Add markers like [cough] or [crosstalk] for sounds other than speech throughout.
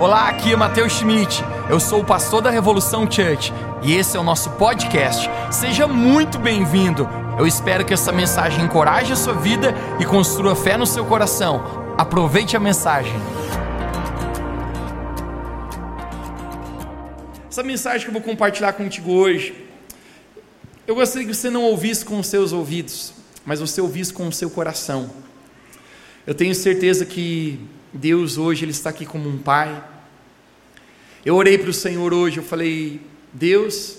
Olá, aqui é Matheus Schmidt. Eu sou o pastor da Revolução Church e esse é o nosso podcast. Seja muito bem-vindo. Eu espero que essa mensagem encoraje a sua vida e construa fé no seu coração. Aproveite a mensagem. Essa mensagem que eu vou compartilhar contigo hoje, eu gostaria que você não ouvisse com os seus ouvidos, mas você ouvisse com o seu coração. Eu tenho certeza que Deus hoje ele está aqui como um pai. Eu orei para o Senhor hoje, eu falei: Deus,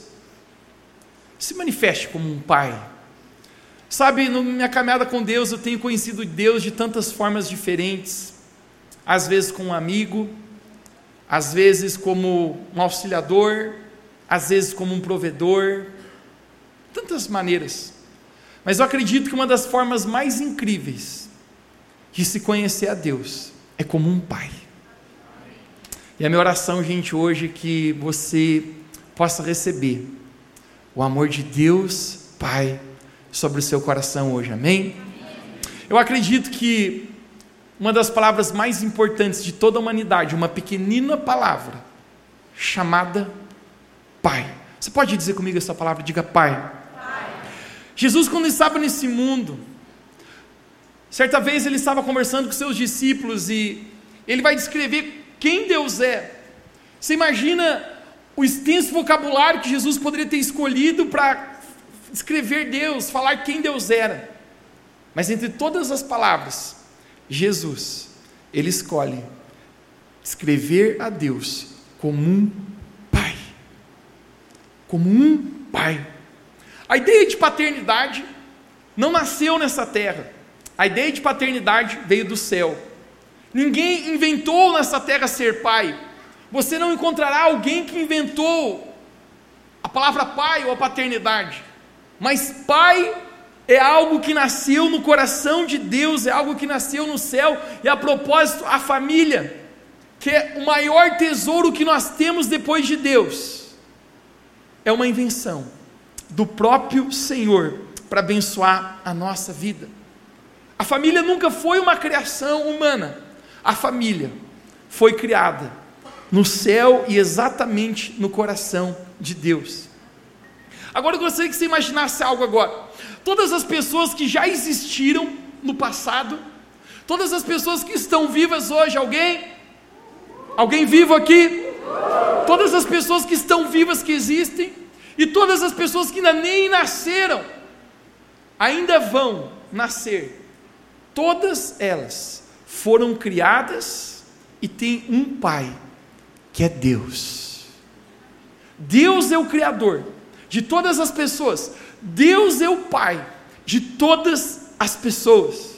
se manifeste como um pai. Sabe, na minha caminhada com Deus, eu tenho conhecido Deus de tantas formas diferentes. Às vezes como um amigo, às vezes como um auxiliador, às vezes como um provedor, tantas maneiras. Mas eu acredito que uma das formas mais incríveis de se conhecer a Deus é como um pai. E a minha oração, gente, hoje é que você possa receber o amor de Deus, Pai, sobre o seu coração hoje, amém? Eu acredito que uma das palavras mais importantes de toda a humanidade, uma pequenina palavra, chamada Pai. Você pode dizer comigo essa palavra? Diga Pai. pai. Jesus, quando estava nesse mundo, certa vez ele estava conversando com seus discípulos e ele vai descrever quem Deus é. Você imagina o extenso vocabulário que Jesus poderia ter escolhido para escrever Deus, falar quem Deus era. Mas entre todas as palavras, Jesus, ele escolhe escrever a Deus como um pai. Como um pai. A ideia de paternidade não nasceu nessa terra. A ideia de paternidade veio do céu. Ninguém inventou nessa terra ser pai. Você não encontrará alguém que inventou a palavra pai ou a paternidade. Mas pai é algo que nasceu no coração de Deus, é algo que nasceu no céu, e a propósito, a família, que é o maior tesouro que nós temos depois de Deus, é uma invenção do próprio Senhor para abençoar a nossa vida. A família nunca foi uma criação humana. A família foi criada no céu e exatamente no coração de Deus. Agora eu gostaria que você imaginasse algo agora. Todas as pessoas que já existiram no passado, todas as pessoas que estão vivas hoje, alguém? Alguém vivo aqui? Todas as pessoas que estão vivas que existem e todas as pessoas que ainda nem nasceram, ainda vão nascer. Todas elas foram criadas e têm um pai, que é Deus. Deus é o Criador de todas as pessoas, Deus é o Pai de todas as pessoas.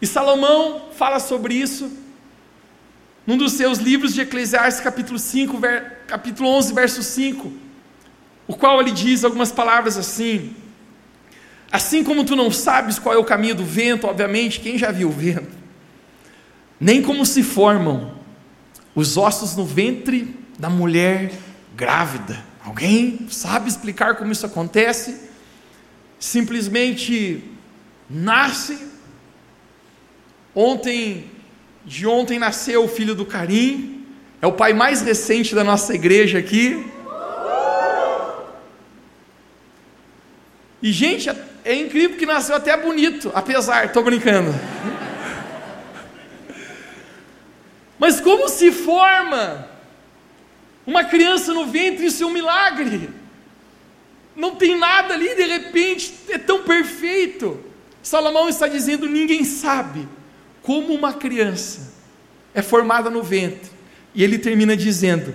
E Salomão fala sobre isso num dos seus livros de Eclesiastes, capítulo 5, ver, capítulo 11, verso 5, o qual ele diz algumas palavras assim: Assim como tu não sabes qual é o caminho do vento, obviamente, quem já viu o vento? nem como se formam os ossos no ventre da mulher grávida. Alguém sabe explicar como isso acontece? Simplesmente nasce. Ontem, de ontem nasceu o filho do Carim, é o pai mais recente da nossa igreja aqui. E gente, é incrível que nasceu até bonito, apesar, estou brincando. Mas como se forma uma criança no ventre, isso é um milagre. Não tem nada ali, de repente é tão perfeito. Salomão está dizendo: ninguém sabe como uma criança é formada no ventre. E ele termina dizendo: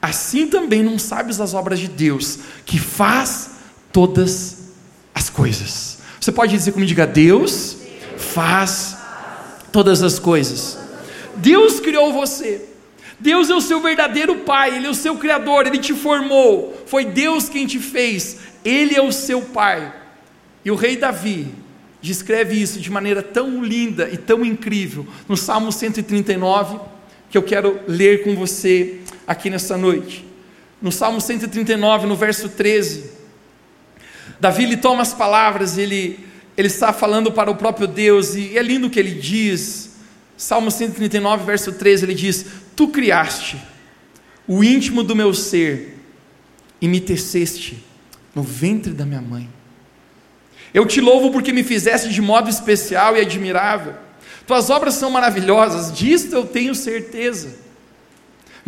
assim também não sabes as obras de Deus, que faz todas as coisas. Você pode dizer como diga: Deus faz todas as coisas. Deus criou você. Deus é o seu verdadeiro pai, Ele é o seu criador, Ele te formou. Foi Deus quem te fez, Ele é o seu pai. E o rei Davi descreve isso de maneira tão linda e tão incrível no Salmo 139, que eu quero ler com você aqui nessa noite. No Salmo 139, no verso 13, Davi ele toma as palavras, ele, ele está falando para o próprio Deus, e é lindo o que ele diz Salmo 139, verso 13, ele diz: Tu criaste o íntimo do meu ser e me teceste no ventre da minha mãe. Eu te louvo porque me fizeste de modo especial e admirável. Tuas obras são maravilhosas, disto eu tenho certeza.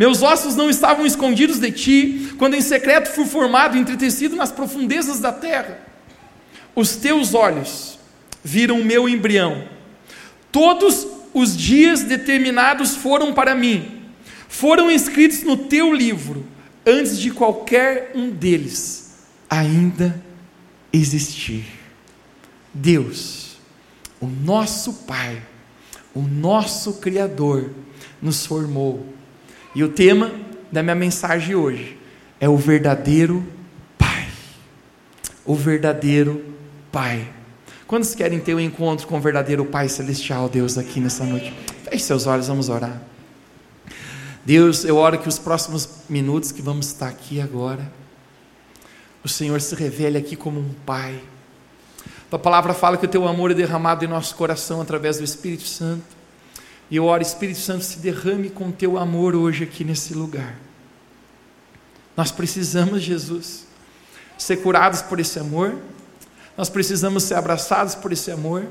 Meus ossos não estavam escondidos de ti, quando em secreto fui formado e entretecido nas profundezas da terra. Os teus olhos viram o meu embrião. Todos os dias determinados foram para mim, foram escritos no teu livro, antes de qualquer um deles ainda existir. Deus, o nosso Pai, o nosso Criador, nos formou. E o tema da minha mensagem hoje é o verdadeiro Pai. O verdadeiro Pai. Quantos querem ter um encontro com o verdadeiro Pai Celestial, Deus, aqui nessa noite? Feche seus olhos, vamos orar. Deus, eu oro que os próximos minutos que vamos estar aqui agora, o Senhor se revele aqui como um Pai. Tua palavra fala que o teu amor é derramado em nosso coração através do Espírito Santo. E eu oro, Espírito Santo, se derrame com teu amor hoje aqui nesse lugar. Nós precisamos, Jesus, ser curados por esse amor, nós precisamos ser abraçados por esse amor.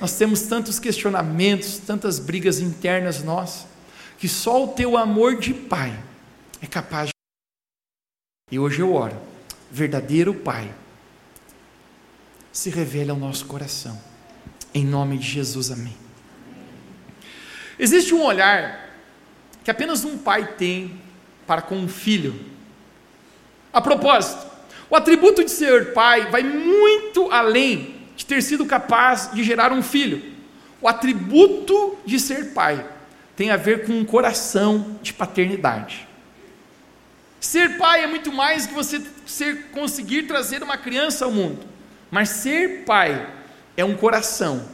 Nós temos tantos questionamentos, tantas brigas internas nossas, que só o teu amor de Pai é capaz de. E hoje eu oro, verdadeiro Pai, se revele ao nosso coração. Em nome de Jesus, amém. Existe um olhar que apenas um pai tem para com um filho. A propósito, o atributo de ser pai vai muito além de ter sido capaz de gerar um filho. O atributo de ser pai tem a ver com um coração de paternidade. Ser pai é muito mais que você ser, conseguir trazer uma criança ao mundo, mas ser pai é um coração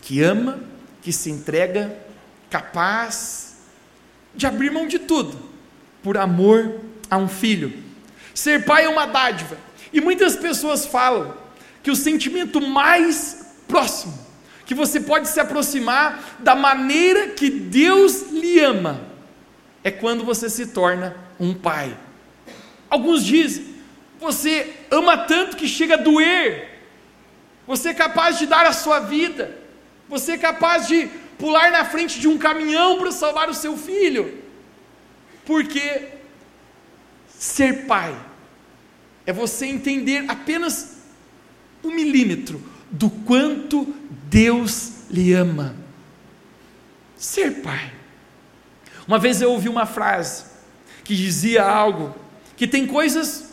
que ama, que se entrega, capaz de abrir mão de tudo por amor a um filho. Ser pai é uma dádiva, e muitas pessoas falam que o sentimento mais próximo que você pode se aproximar da maneira que Deus lhe ama, é quando você se torna um pai. Alguns dizem, você ama tanto que chega a doer, você é capaz de dar a sua vida, você é capaz de pular na frente de um caminhão para salvar o seu filho, porque ser pai é você entender apenas um milímetro do quanto Deus lhe ama. Ser pai. Uma vez eu ouvi uma frase que dizia algo que tem coisas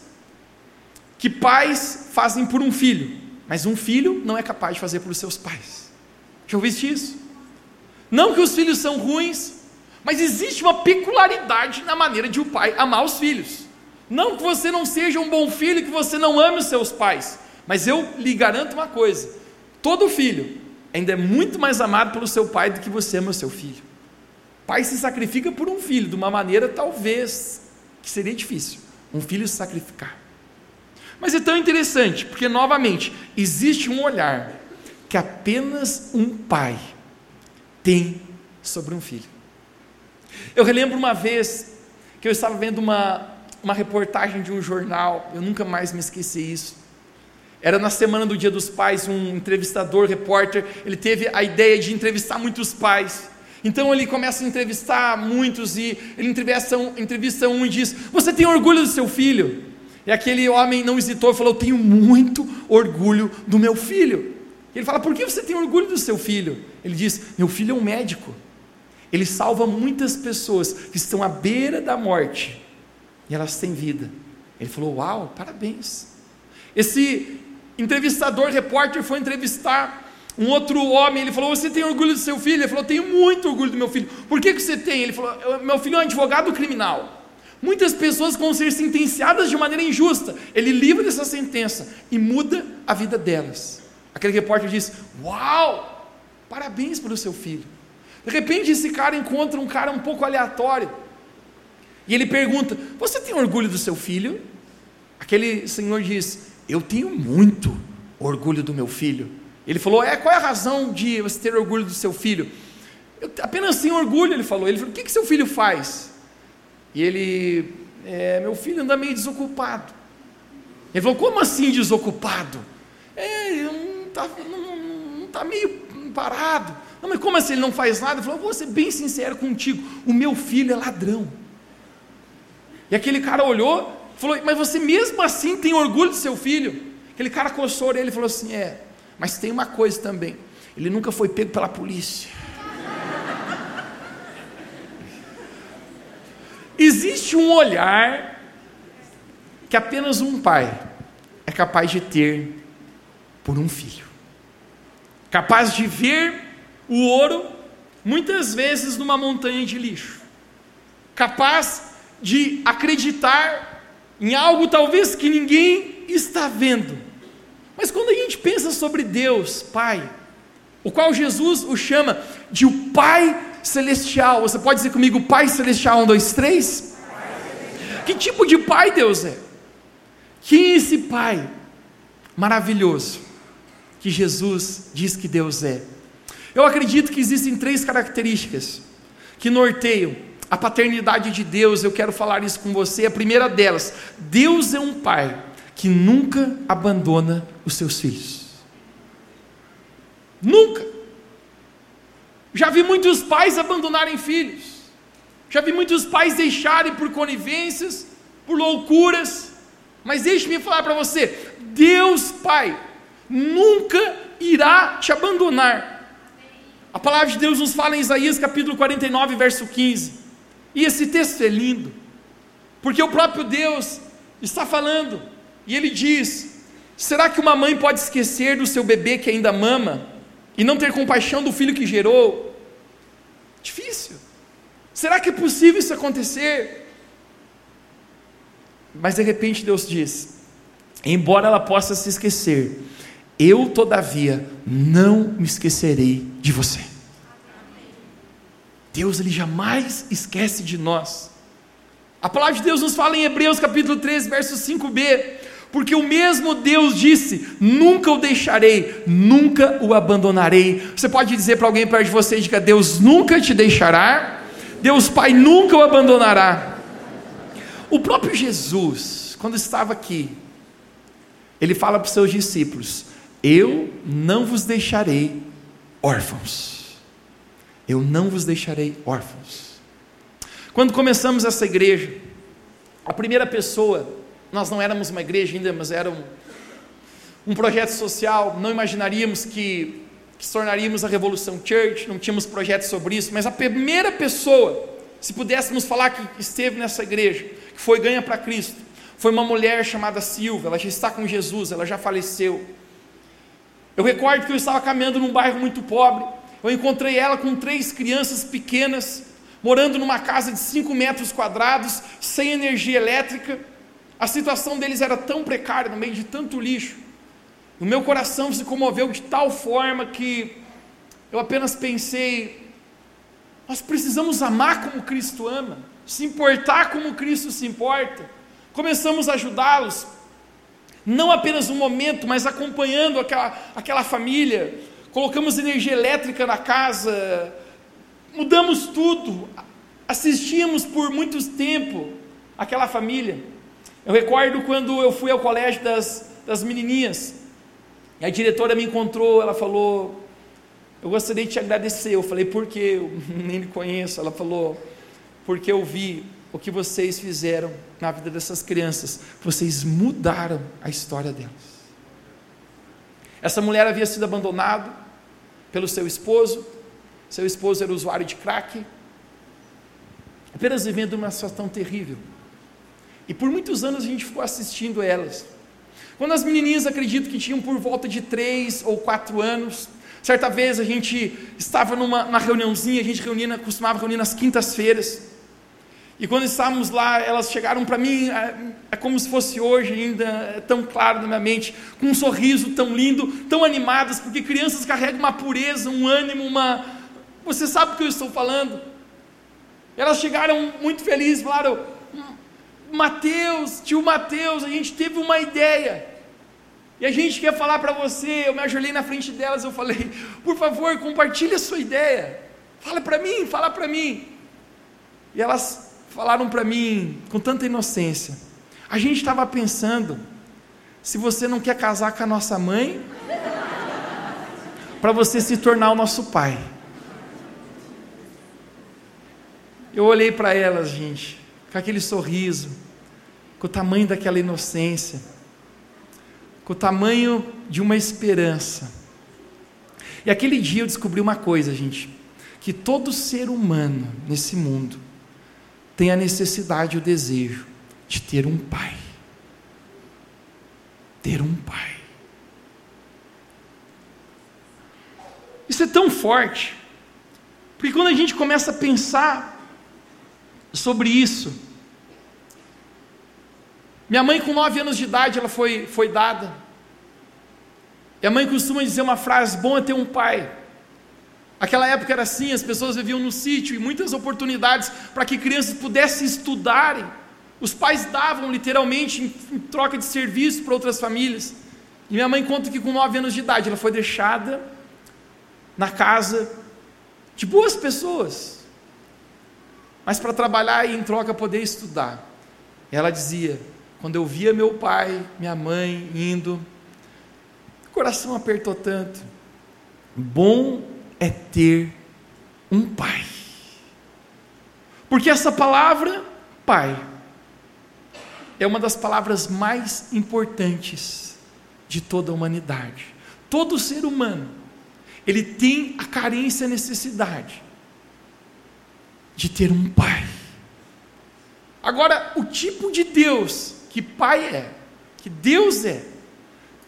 que pais fazem por um filho, mas um filho não é capaz de fazer por seus pais. Já ouviste isso? Não que os filhos são ruins, mas existe uma peculiaridade na maneira de o pai amar os filhos. Não que você não seja um bom filho, que você não ame os seus pais, mas eu lhe garanto uma coisa: todo filho ainda é muito mais amado pelo seu pai do que você ama o seu filho. Pai se sacrifica por um filho de uma maneira talvez que seria difícil um filho se sacrificar. Mas é tão interessante, porque novamente existe um olhar que apenas um pai tem sobre um filho. Eu relembro uma vez que eu estava vendo uma, uma reportagem de um jornal, eu nunca mais me esqueci isso. Era na semana do Dia dos Pais, um entrevistador, repórter, ele teve a ideia de entrevistar muitos pais. Então ele começa a entrevistar muitos e ele entrevista um, entrevista um e diz: Você tem orgulho do seu filho? E aquele homem não hesitou e falou: Eu tenho muito orgulho do meu filho. Ele fala: Por que você tem orgulho do seu filho? Ele diz: Meu filho é um médico. Ele salva muitas pessoas que estão à beira da morte e elas têm vida. Ele falou: Uau, parabéns. Esse entrevistador, repórter, foi entrevistar um outro homem. Ele falou: Você tem orgulho do seu filho? Ele falou: Tenho muito orgulho do meu filho. Por que, que você tem? Ele falou: Meu filho é um advogado criminal. Muitas pessoas vão ser sentenciadas de maneira injusta. Ele livra dessa sentença e muda a vida delas. Aquele repórter diz: Uau, parabéns pelo seu filho. De repente, esse cara encontra um cara um pouco aleatório. E ele pergunta: Você tem orgulho do seu filho? Aquele senhor diz: Eu tenho muito orgulho do meu filho. Ele falou: É, qual é a razão de você ter orgulho do seu filho? eu apenas tenho orgulho, ele falou. Ele falou: O que, que seu filho faz? E ele, é, meu filho anda meio desocupado. Ele falou: Como assim desocupado? É, não está não, não tá meio parado. Não, mas como assim ele não faz nada? Ele falou: Vou ser bem sincero contigo: O meu filho é ladrão. E aquele cara olhou, falou: Mas você mesmo assim tem orgulho do seu filho? Aquele cara coçou ele e falou assim: É, mas tem uma coisa também: ele nunca foi pego pela polícia. Existe um olhar que apenas um pai é capaz de ter por um filho, capaz de ver o ouro, muitas vezes numa montanha de lixo, capaz de acreditar em algo talvez que ninguém está vendo. Mas quando a gente pensa sobre Deus, Pai, o qual Jesus o chama de o Pai Celestial, você pode dizer comigo, Pai Celestial, um, dois, três? Que tipo de Pai Deus é? Quem é esse Pai maravilhoso que Jesus diz que Deus é? Eu acredito que existem três características que norteiam a paternidade de Deus. Eu quero falar isso com você. A primeira delas, Deus é um pai que nunca abandona os seus filhos. Nunca. Já vi muitos pais abandonarem filhos. Já vi muitos pais deixarem por conivências, por loucuras. Mas deixe-me falar para você: Deus Pai nunca irá te abandonar. A palavra de Deus nos fala em Isaías capítulo 49, verso 15. E esse texto é lindo, porque o próprio Deus está falando, e ele diz: será que uma mãe pode esquecer do seu bebê que ainda mama e não ter compaixão do filho que gerou? Difícil. Será que é possível isso acontecer? Mas de repente Deus diz: embora ela possa se esquecer, eu, todavia, não me esquecerei de você. Deus, Ele jamais esquece de nós. A palavra de Deus nos fala em Hebreus capítulo 13, verso 5b, porque o mesmo Deus disse: Nunca o deixarei, nunca o abandonarei. Você pode dizer para alguém perto de você: diga, Deus nunca te deixará, Deus Pai nunca o abandonará. O próprio Jesus, quando estava aqui, ele fala para os seus discípulos: eu não vos deixarei órfãos. Eu não vos deixarei órfãos. Quando começamos essa igreja, a primeira pessoa, nós não éramos uma igreja ainda, mas era um, um projeto social, não imaginaríamos que, que tornaríamos a Revolução Church, não tínhamos projeto sobre isso, mas a primeira pessoa, se pudéssemos falar que esteve nessa igreja, que foi ganha para Cristo, foi uma mulher chamada Silva, ela já está com Jesus, ela já faleceu. Eu recordo que eu estava caminhando num bairro muito pobre. Eu encontrei ela com três crianças pequenas, morando numa casa de 5 metros quadrados, sem energia elétrica. A situação deles era tão precária, no meio de tanto lixo. O meu coração se comoveu de tal forma que eu apenas pensei: nós precisamos amar como Cristo ama, se importar como Cristo se importa. Começamos a ajudá-los, não apenas um momento, mas acompanhando aquela, aquela família, colocamos energia elétrica na casa, mudamos tudo, assistimos por muito tempo aquela família. Eu recordo quando eu fui ao colégio das, das menininhas, e a diretora me encontrou, ela falou, eu gostaria de te agradecer, eu falei, por quê? Eu [laughs] nem me conheço, ela falou, porque eu vi o que vocês fizeram na vida dessas crianças, vocês mudaram a história delas. Essa mulher havia sido abandonada pelo seu esposo, seu esposo era usuário de crack, apenas vivendo uma situação terrível. E por muitos anos a gente ficou assistindo elas. Quando as menininhas acredito que tinham por volta de três ou quatro anos, certa vez a gente estava numa, numa reuniãozinha, a gente reunia, costumava reunir nas quintas-feiras. E quando estávamos lá, elas chegaram para mim, é, é, como se fosse hoje ainda, é tão claro na minha mente, com um sorriso tão lindo, tão animadas, porque crianças carregam uma pureza, um ânimo, uma. Você sabe o que eu estou falando? Elas chegaram muito felizes, falaram: Mateus, tio Mateus, a gente teve uma ideia. E a gente quer falar para você. Eu me ajoelhei na frente delas, eu falei: Por favor, compartilhe a sua ideia. Fala para mim, fala para mim. E elas falaram para mim com tanta inocência. A gente estava pensando se você não quer casar com a nossa mãe, para você se tornar o nosso pai. Eu olhei para elas, gente, com aquele sorriso, com o tamanho daquela inocência, com o tamanho de uma esperança. E aquele dia eu descobri uma coisa, gente, que todo ser humano nesse mundo tem a necessidade o desejo de ter um pai. Ter um pai. Isso é tão forte, porque quando a gente começa a pensar sobre isso. Minha mãe, com nove anos de idade, ela foi, foi dada. E a mãe costuma dizer uma frase: bom é ter um pai. Aquela época era assim, as pessoas viviam no sítio e muitas oportunidades para que crianças pudessem estudarem. Os pais davam literalmente em, em troca de serviço para outras famílias. E minha mãe conta que com nove anos de idade ela foi deixada na casa de boas pessoas, mas para trabalhar e em troca poder estudar. Ela dizia: quando eu via meu pai, minha mãe indo, o coração apertou tanto. Bom é ter um pai. Porque essa palavra, pai, é uma das palavras mais importantes de toda a humanidade. Todo ser humano, ele tem a carência e a necessidade de ter um pai. Agora, o tipo de Deus que pai é, que Deus é,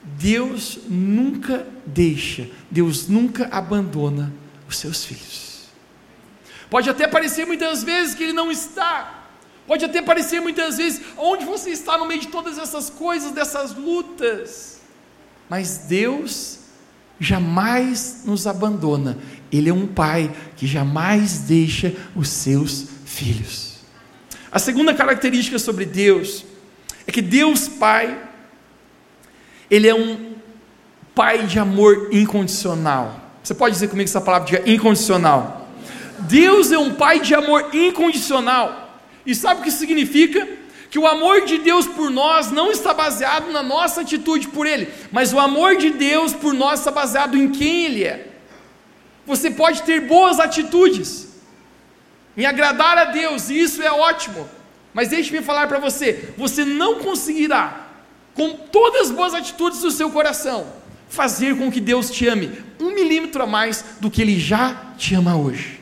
Deus nunca deixa, Deus nunca abandona os seus filhos. Pode até parecer muitas vezes que Ele não está, pode até parecer muitas vezes onde você está no meio de todas essas coisas, dessas lutas, mas Deus jamais nos abandona, ele é um pai que jamais deixa os seus filhos. A segunda característica sobre Deus é que Deus Pai, Ele é um Pai de amor incondicional. Você pode dizer comigo essa palavra, diga incondicional. Deus é um Pai de amor incondicional. E sabe o que significa? Que o amor de Deus por nós não está baseado na nossa atitude por Ele, mas o amor de Deus por nós está baseado em quem Ele é. Você pode ter boas atitudes em agradar a Deus, e isso é ótimo. Mas deixe-me falar para você: você não conseguirá, com todas as boas atitudes do seu coração, fazer com que Deus te ame um milímetro a mais do que Ele já te ama hoje.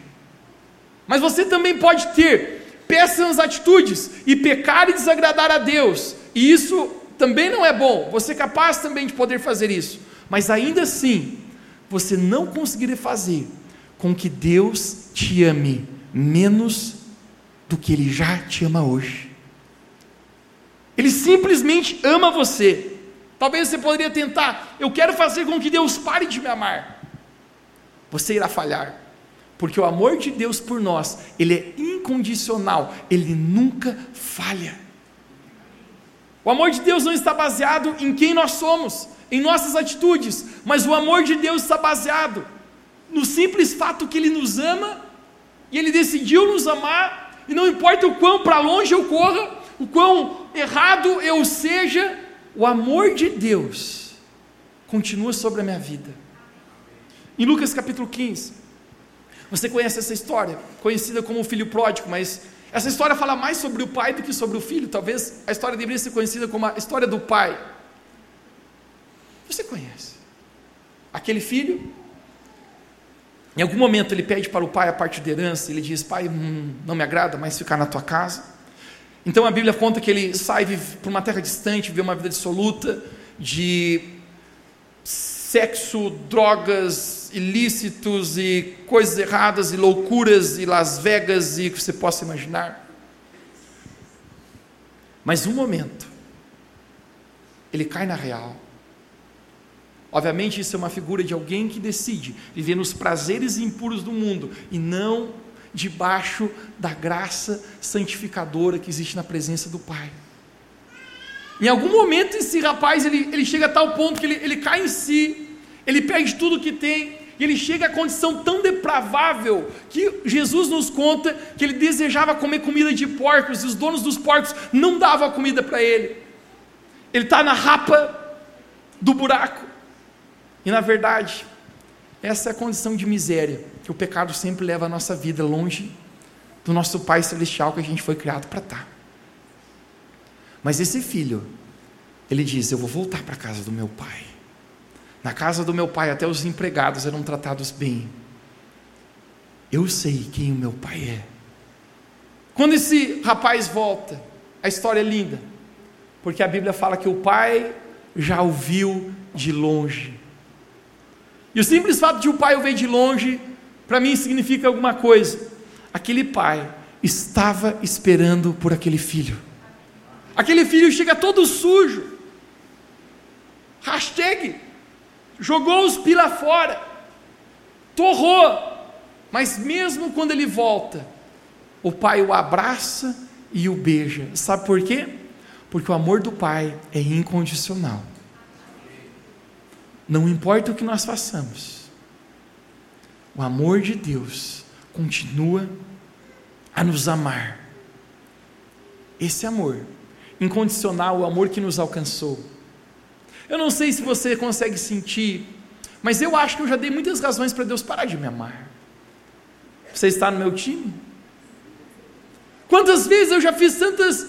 Mas você também pode ter péssimas atitudes e pecar e desagradar a Deus, e isso também não é bom. Você é capaz também de poder fazer isso, mas ainda assim, você não conseguiria fazer com que Deus te ame menos do que Ele já te ama hoje. Ele simplesmente ama você. Talvez você poderia tentar, eu quero fazer com que Deus pare de me amar. Você irá falhar, porque o amor de Deus por nós, ele é incondicional, ele nunca falha. O amor de Deus não está baseado em quem nós somos, em nossas atitudes, mas o amor de Deus está baseado no simples fato que Ele nos ama e Ele decidiu nos amar, e não importa o quão para longe eu corra, o quão errado eu seja, o amor de Deus continua sobre a minha vida. Em Lucas capítulo 15, você conhece essa história, conhecida como o filho pródigo, mas essa história fala mais sobre o pai do que sobre o filho. Talvez a história deveria ser conhecida como a história do pai. Você conhece. Aquele filho, em algum momento ele pede para o pai a parte de herança, ele diz: Pai, hum, não me agrada mais ficar na tua casa. Então a Bíblia conta que ele sai para uma terra distante, vive uma vida dissoluta, de sexo, drogas, ilícitos e coisas erradas e loucuras e Las Vegas e o que você possa imaginar. Mas um momento, ele cai na real Obviamente, isso é uma figura de alguém que decide viver nos prazeres impuros do mundo e não debaixo da graça santificadora que existe na presença do Pai. Em algum momento, esse rapaz ele, ele chega a tal ponto que ele, ele cai em si, ele perde tudo que tem, e ele chega à condição tão depravável que Jesus nos conta que ele desejava comer comida de porcos e os donos dos porcos não davam a comida para ele. Ele está na rapa do buraco. E na verdade, essa é a condição de miséria que o pecado sempre leva a nossa vida longe do nosso Pai Celestial que a gente foi criado para estar. Tá. Mas esse filho, ele diz: Eu vou voltar para a casa do meu pai. Na casa do meu pai, até os empregados eram tratados bem. Eu sei quem o meu pai é. Quando esse rapaz volta, a história é linda, porque a Bíblia fala que o pai já o viu de longe. E o simples fato de o pai o ver de longe, para mim significa alguma coisa. Aquele pai estava esperando por aquele filho. Aquele filho chega todo sujo. Hashtag jogou os pila fora. Torrou. Mas mesmo quando ele volta, o pai o abraça e o beija. Sabe por quê? Porque o amor do pai é incondicional. Não importa o que nós façamos, o amor de Deus continua a nos amar. Esse amor incondicional, o amor que nos alcançou. Eu não sei se você consegue sentir, mas eu acho que eu já dei muitas razões para Deus parar de me amar. Você está no meu time? Quantas vezes eu já fiz tantas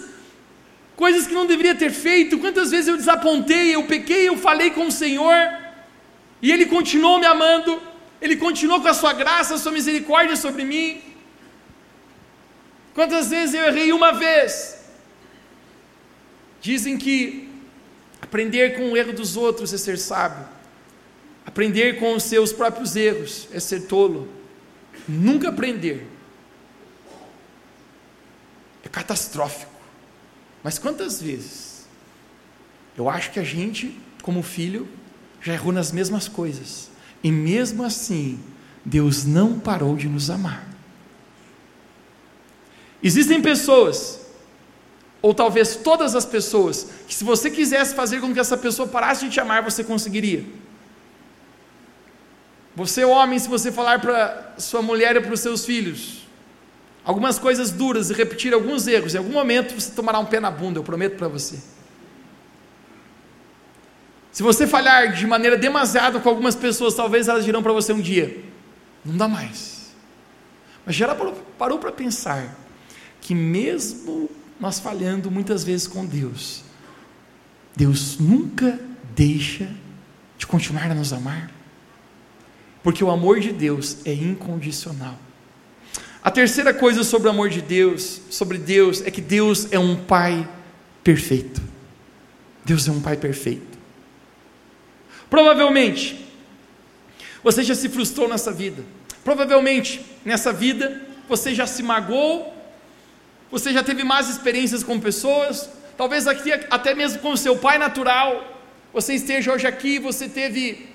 coisas que não deveria ter feito, quantas vezes eu desapontei, eu pequei, eu falei com o Senhor, e Ele continuou me amando, Ele continuou com a Sua graça, a Sua misericórdia sobre mim. Quantas vezes eu errei uma vez, Dizem que aprender com o erro dos outros é ser sábio, aprender com os seus próprios erros é ser tolo. Nunca aprender é catastrófico. Mas quantas vezes eu acho que a gente, como filho, já errou nas mesmas coisas, e mesmo assim, Deus não parou de nos amar. Existem pessoas ou talvez todas as pessoas, que se você quisesse fazer com que essa pessoa parasse de te amar, você conseguiria. Você, homem, se você falar para sua mulher e para os seus filhos algumas coisas duras e repetir alguns erros, em algum momento você tomará um pé na bunda, eu prometo para você. Se você falhar de maneira demasiada com algumas pessoas, talvez elas dirão para você um dia: não dá mais. Mas já parou para pensar que mesmo nós falhando muitas vezes com Deus, Deus nunca deixa de continuar a nos amar, porque o amor de Deus é incondicional. A terceira coisa sobre o amor de Deus, sobre Deus, é que Deus é um Pai perfeito. Deus é um Pai perfeito. Provavelmente, você já se frustrou nessa vida. Provavelmente, nessa vida, você já se magoou você já teve más experiências com pessoas, talvez aqui até mesmo com seu pai natural. Você esteja hoje aqui, você teve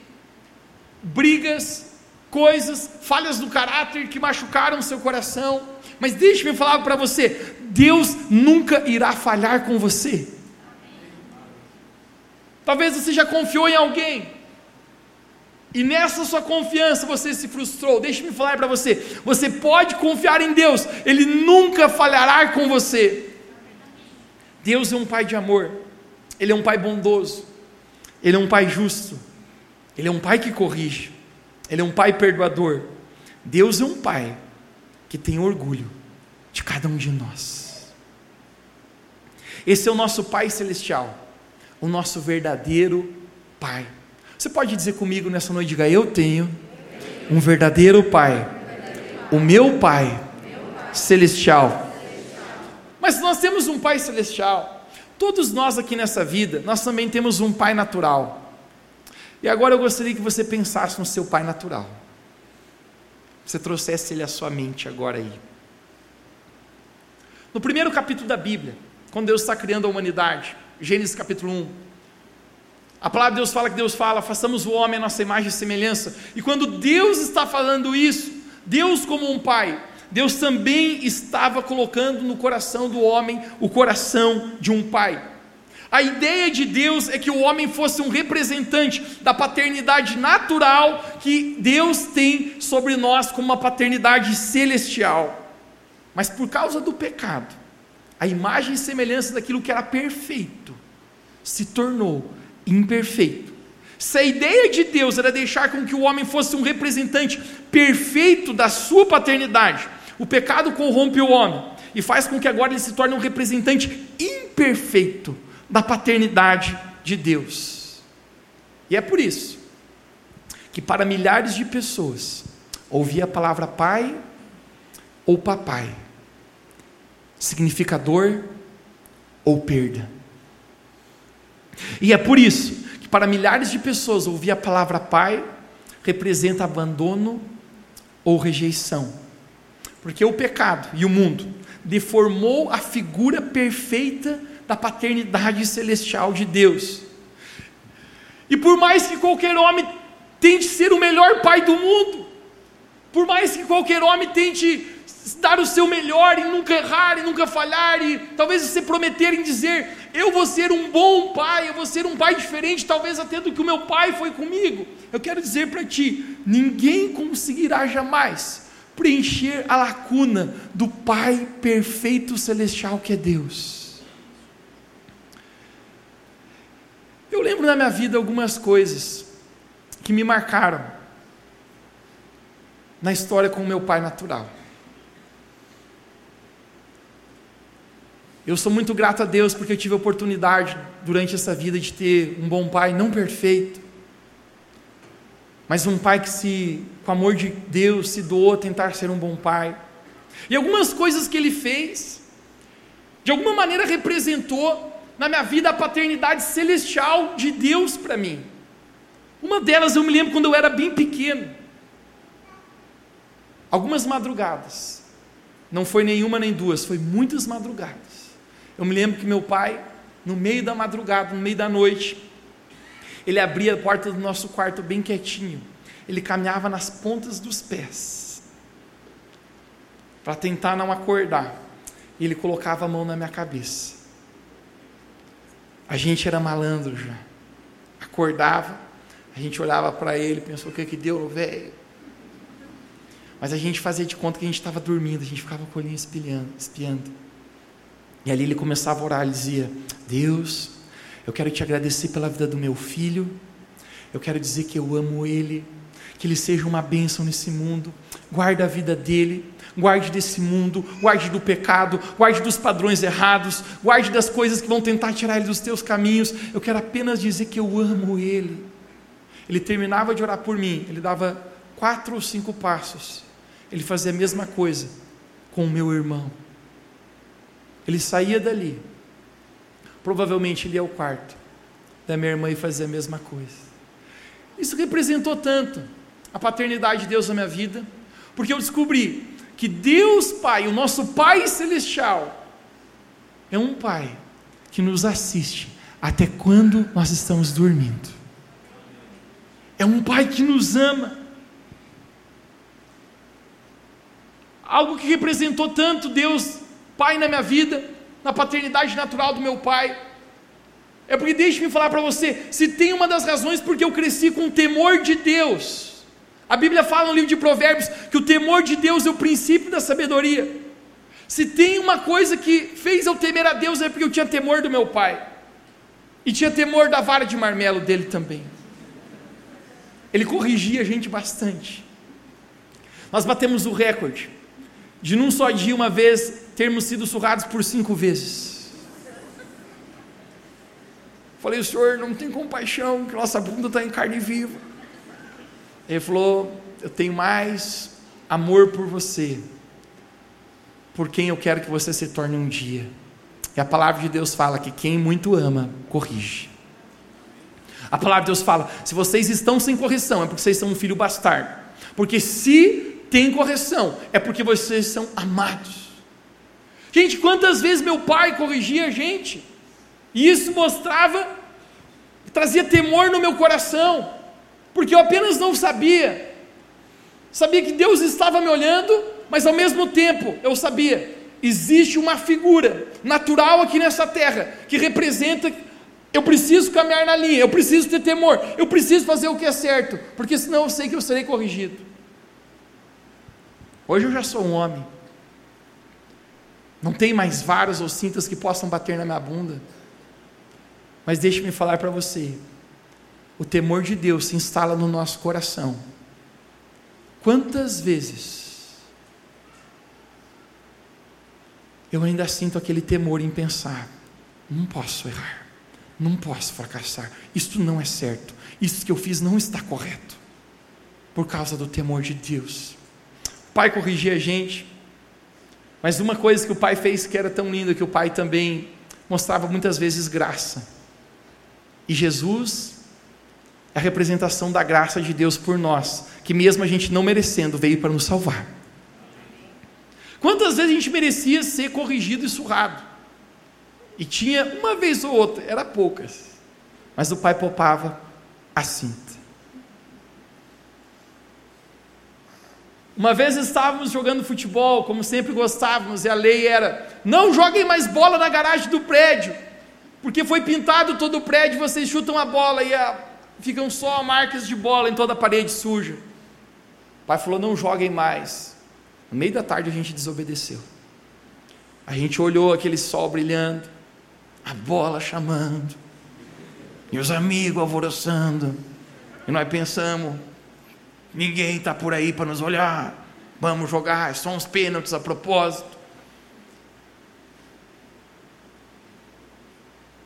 brigas, coisas, falhas do caráter que machucaram seu coração. Mas deixe-me falar para você: Deus nunca irá falhar com você. Talvez você já confiou em alguém, e nessa sua confiança você se frustrou. Deixe-me falar para você: você pode confiar em Deus, Ele nunca falhará com você. Deus é um Pai de amor, Ele é um Pai bondoso, Ele é um Pai justo, Ele é um Pai que corrige, Ele é um Pai perdoador. Deus é um Pai que tem orgulho de cada um de nós. Esse é o nosso Pai Celestial, o nosso verdadeiro Pai. Você pode dizer comigo nessa noite, diga, eu tenho um verdadeiro Pai, o meu Pai celestial. Mas nós temos um Pai celestial. Todos nós aqui nessa vida, nós também temos um Pai natural. E agora eu gostaria que você pensasse no seu Pai natural. Você trouxesse ele à sua mente agora aí. No primeiro capítulo da Bíblia, quando Deus está criando a humanidade, Gênesis capítulo 1, a palavra de Deus fala que Deus fala, façamos o homem a nossa imagem e semelhança. E quando Deus está falando isso, Deus como um pai, Deus também estava colocando no coração do homem o coração de um pai. A ideia de Deus é que o homem fosse um representante da paternidade natural que Deus tem sobre nós como uma paternidade celestial. Mas por causa do pecado, a imagem e semelhança daquilo que era perfeito se tornou imperfeito. Se a ideia de Deus era deixar com que o homem fosse um representante perfeito da sua paternidade, o pecado corrompe o homem e faz com que agora ele se torne um representante imperfeito da paternidade de Deus. E é por isso que para milhares de pessoas ouvir a palavra pai ou papai significa dor ou perda. E é por isso que para milhares de pessoas ouvir a palavra pai representa abandono ou rejeição. Porque o pecado e o mundo deformou a figura perfeita da paternidade celestial de Deus. E por mais que qualquer homem tente ser o melhor pai do mundo, por mais que qualquer homem tente dar o seu melhor e nunca errar e nunca falhar, e talvez você prometer em dizer: Eu vou ser um bom pai, eu vou ser um pai diferente, talvez até do que o meu pai foi comigo. Eu quero dizer para ti: ninguém conseguirá jamais preencher a lacuna do Pai perfeito celestial que é Deus. Eu lembro na minha vida algumas coisas que me marcaram na história com o meu pai natural. Eu sou muito grato a Deus porque eu tive a oportunidade durante essa vida de ter um bom pai, não perfeito, mas um pai que se, com amor de Deus, se doou a tentar ser um bom pai. E algumas coisas que ele fez, de alguma maneira representou na minha vida a paternidade celestial de Deus para mim. Uma delas eu me lembro quando eu era bem pequeno. Algumas madrugadas. Não foi nenhuma nem duas, foi muitas madrugadas. Eu me lembro que meu pai, no meio da madrugada, no meio da noite, ele abria a porta do nosso quarto bem quietinho. Ele caminhava nas pontas dos pés para tentar não acordar. E ele colocava a mão na minha cabeça. A gente era malandro já. Acordava, a gente olhava para ele, pensou o que que deu, velho. Mas a gente fazia de conta que a gente estava dormindo, a gente ficava com o olhinho espiando, espiando. E ali ele começava a orar, ele dizia: Deus, eu quero te agradecer pela vida do meu filho, eu quero dizer que eu amo ele, que ele seja uma bênção nesse mundo, guarda a vida dele, guarde desse mundo, guarde do pecado, guarde dos padrões errados, guarde das coisas que vão tentar tirar ele dos teus caminhos. Eu quero apenas dizer que eu amo ele. Ele terminava de orar por mim, ele dava quatro ou cinco passos, ele fazia a mesma coisa com o meu irmão. Ele saía dali, provavelmente ele ia ao quarto da minha irmã e fazia a mesma coisa. Isso representou tanto a paternidade de Deus na minha vida, porque eu descobri que Deus Pai, o nosso Pai Celestial, é um Pai que nos assiste até quando nós estamos dormindo. É um Pai que nos ama. Algo que representou tanto Deus Pai na minha vida, na paternidade natural do meu Pai. É porque deixe-me falar para você, se tem uma das razões porque eu cresci com o temor de Deus, a Bíblia fala no livro de Provérbios que o temor de Deus é o princípio da sabedoria. Se tem uma coisa que fez eu temer a Deus é porque eu tinha temor do meu pai. E tinha temor da vara de marmelo dele também. Ele corrigia a gente bastante. Nós batemos o recorde de num só dia, uma vez, termos sido surrados por cinco vezes. Falei, o senhor não tem compaixão, que nossa bunda está em carne viva. Ele falou: Eu tenho mais amor por você, por quem eu quero que você se torne um dia. E a palavra de Deus fala que quem muito ama, corrige. A palavra de Deus fala: se vocês estão sem correção, é porque vocês são um filho bastardo. Porque se tem correção, é porque vocês são amados. Gente, quantas vezes meu pai corrigia a gente, e isso mostrava, trazia temor no meu coração porque eu apenas não sabia. Sabia que Deus estava me olhando, mas ao mesmo tempo eu sabia, existe uma figura natural aqui nessa terra que representa Eu preciso caminhar na linha, eu preciso ter temor, eu preciso fazer o que é certo, porque senão eu sei que eu serei corrigido. Hoje eu já sou um homem. Não tem mais varas ou cintas que possam bater na minha bunda. Mas deixe-me falar para você: o temor de Deus se instala no nosso coração. Quantas vezes eu ainda sinto aquele temor em pensar: não posso errar, não posso fracassar, isto não é certo, isso que eu fiz não está correto, por causa do temor de Deus. O pai corrigia a gente, mas uma coisa que o pai fez que era tão linda, que o pai também mostrava muitas vezes graça. E Jesus é a representação da graça de Deus por nós, que mesmo a gente não merecendo, veio para nos salvar. Quantas vezes a gente merecia ser corrigido e surrado? E tinha uma vez ou outra, era poucas. Mas o pai poupava a Uma vez estávamos jogando futebol, como sempre gostávamos, e a lei era: não joguem mais bola na garagem do prédio, porque foi pintado todo o prédio, vocês chutam a bola e a, ficam só marcas de bola em toda a parede suja. O pai falou: não joguem mais. No meio da tarde a gente desobedeceu. A gente olhou aquele sol brilhando, a bola chamando, e os amigos alvoroçando, e nós pensamos: ninguém está por aí para nos olhar, vamos jogar, são uns pênaltis a propósito.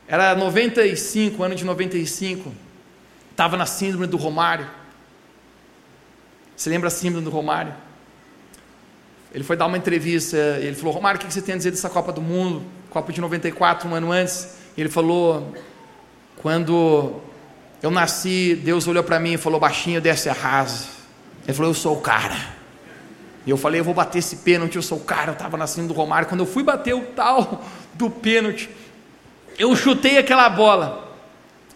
Era 95, ano de 95, estava na síndrome do Romário. Você lembra a síndrome do Romário? Ele foi dar uma entrevista, ele falou, Romário, o que você tem a dizer dessa Copa do Mundo? Copa de 94, um ano antes. Ele falou, quando eu nasci, Deus olhou para mim e falou, baixinho, desce a rasa. Ele falou, eu sou o cara. E eu falei, eu vou bater esse pênalti, eu sou o cara. Eu estava nascendo do Romário. Quando eu fui bater o tal do pênalti, eu chutei aquela bola.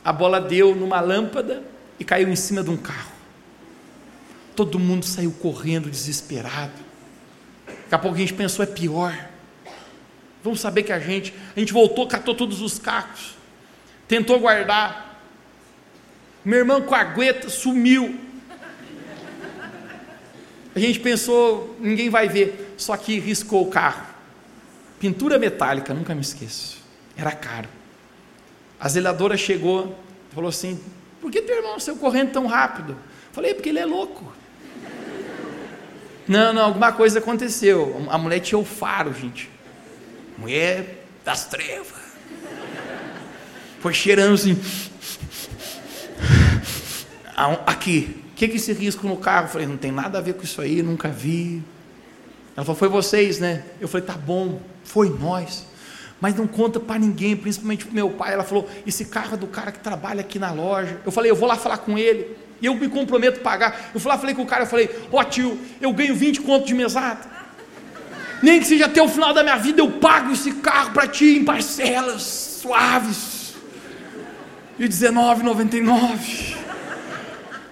A bola deu numa lâmpada e caiu em cima de um carro. Todo mundo saiu correndo, desesperado. Daqui a pouco a gente pensou, é pior. Vamos saber que a gente, a gente voltou, catou todos os cacos, tentou guardar. Meu irmão com a agueta sumiu. A gente pensou, ninguém vai ver, só que riscou o carro. Pintura metálica, nunca me esqueço. Era caro. A zeladora chegou, falou assim: Por que teu irmão saiu correndo tão rápido? Falei, porque ele é louco. Não, não, alguma coisa aconteceu. A mulher tinha o faro, gente. Mulher das trevas. Foi cheirando assim. Aqui, que é esse risco no carro? Eu falei, não tem nada a ver com isso aí, nunca vi. Ela falou, foi vocês, né? Eu falei, tá bom, foi nós. Mas não conta para ninguém, principalmente para meu pai. Ela falou, esse carro é do cara que trabalha aqui na loja. Eu falei, eu vou lá falar com ele. E eu me comprometo a pagar. Eu fui lá, falei com o cara, eu falei, ó oh, tio, eu ganho 20 contos de mesada. Nem que seja até o final da minha vida, eu pago esse carro para ti em parcelas suaves. E R$19,99.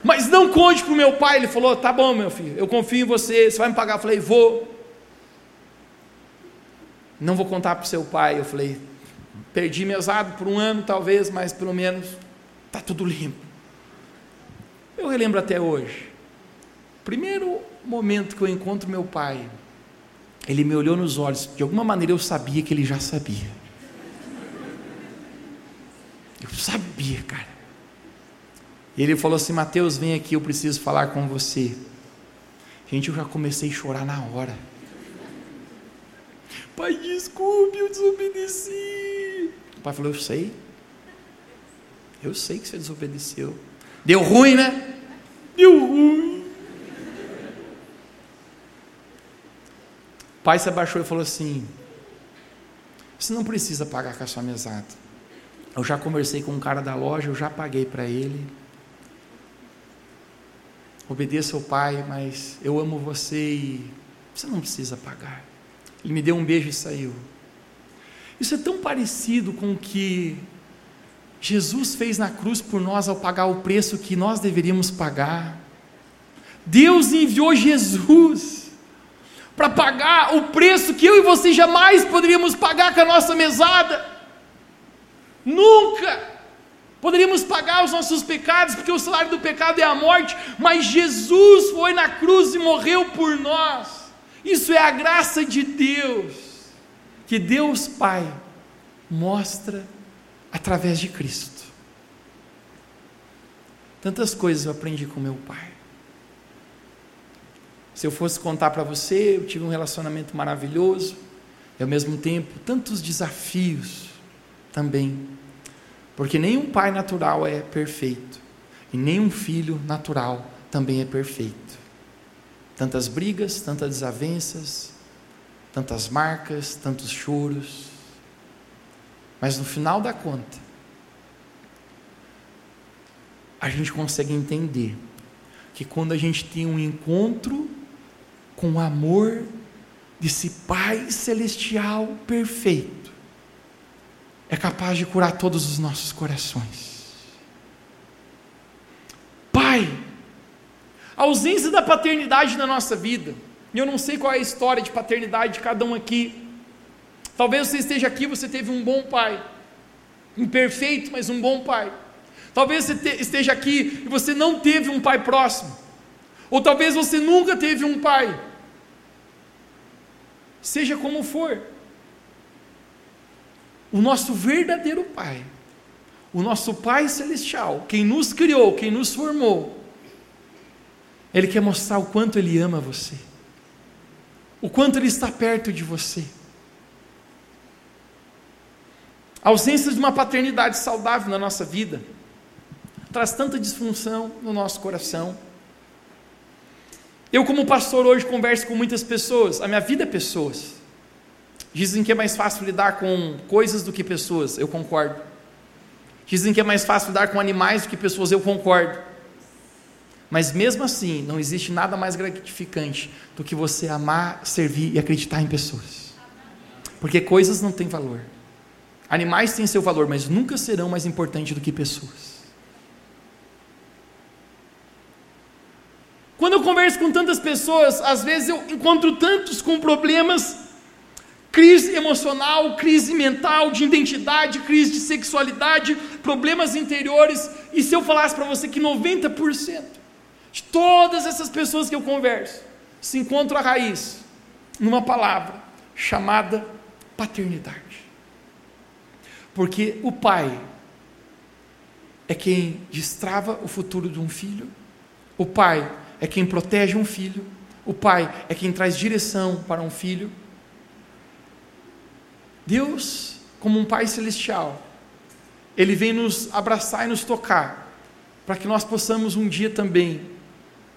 Mas não conte para o meu pai. Ele falou: tá bom, meu filho, eu confio em você, você vai me pagar. Eu falei: vou. Não vou contar para o seu pai. Eu falei: perdi mesado por um ano, talvez, mas pelo menos está tudo limpo. Eu relembro até hoje. Primeiro momento que eu encontro meu pai, ele me olhou nos olhos, de alguma maneira eu sabia que ele já sabia. Eu sabia, cara. E ele falou assim: Mateus, vem aqui, eu preciso falar com você. Gente, eu já comecei a chorar na hora. Pai, desculpe, eu desobedeci. O pai falou: Eu sei. Eu sei que você desobedeceu. Deu ruim, né? Deu ruim. O pai se abaixou e falou assim: Você não precisa pagar com a sua mesada. Eu já conversei com um cara da loja, eu já paguei para ele. Obedeça ao pai, mas eu amo você e você não precisa pagar. Ele me deu um beijo e saiu. Isso é tão parecido com o que Jesus fez na cruz por nós ao pagar o preço que nós deveríamos pagar. Deus enviou Jesus para pagar o preço que eu e você jamais poderíamos pagar com a nossa mesada. Nunca! Poderíamos pagar os nossos pecados, porque o salário do pecado é a morte, mas Jesus foi na cruz e morreu por nós. Isso é a graça de Deus, que Deus Pai mostra através de Cristo. Tantas coisas eu aprendi com meu pai. Se eu fosse contar para você, eu tive um relacionamento maravilhoso, e ao mesmo tempo tantos desafios também. Porque nenhum pai natural é perfeito, e nenhum filho natural também é perfeito. Tantas brigas, tantas desavenças, tantas marcas, tantos choros. Mas no final da conta, a gente consegue entender que quando a gente tem um encontro com o amor desse Pai celestial perfeito, é capaz de curar todos os nossos corações. Pai, a ausência da paternidade na nossa vida, e eu não sei qual é a história de paternidade de cada um aqui. Talvez você esteja aqui, você teve um bom pai, imperfeito, mas um bom pai. Talvez você esteja aqui e você não teve um pai próximo. Ou talvez você nunca teve um pai. Seja como for. O nosso verdadeiro pai, o nosso pai celestial, quem nos criou, quem nos formou, ele quer mostrar o quanto ele ama você. O quanto ele está perto de você. A ausência de uma paternidade saudável na nossa vida traz tanta disfunção no nosso coração. Eu, como pastor, hoje converso com muitas pessoas, a minha vida é pessoas. Dizem que é mais fácil lidar com coisas do que pessoas, eu concordo. Dizem que é mais fácil lidar com animais do que pessoas, eu concordo. Mas mesmo assim, não existe nada mais gratificante do que você amar, servir e acreditar em pessoas. Porque coisas não têm valor. Animais têm seu valor, mas nunca serão mais importantes do que pessoas. Quando eu converso com tantas pessoas, às vezes eu encontro tantos com problemas, crise emocional, crise mental, de identidade, crise de sexualidade, problemas interiores, e se eu falasse para você que 90% de todas essas pessoas que eu converso se encontram a raiz numa palavra chamada paternidade. Porque o pai é quem destrava o futuro de um filho, o pai é quem protege um filho, o pai é quem traz direção para um filho. Deus, como um pai celestial, ele vem nos abraçar e nos tocar, para que nós possamos um dia também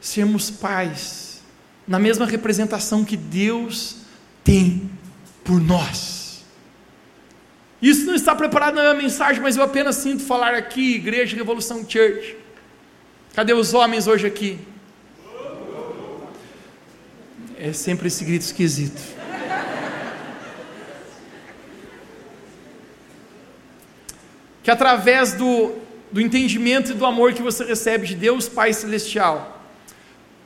sermos pais, na mesma representação que Deus tem por nós. Isso não está preparado na minha mensagem, mas eu apenas sinto falar aqui, Igreja Revolução Church. Cadê os homens hoje aqui? É sempre esse grito esquisito. Que através do, do entendimento e do amor que você recebe de Deus Pai Celestial,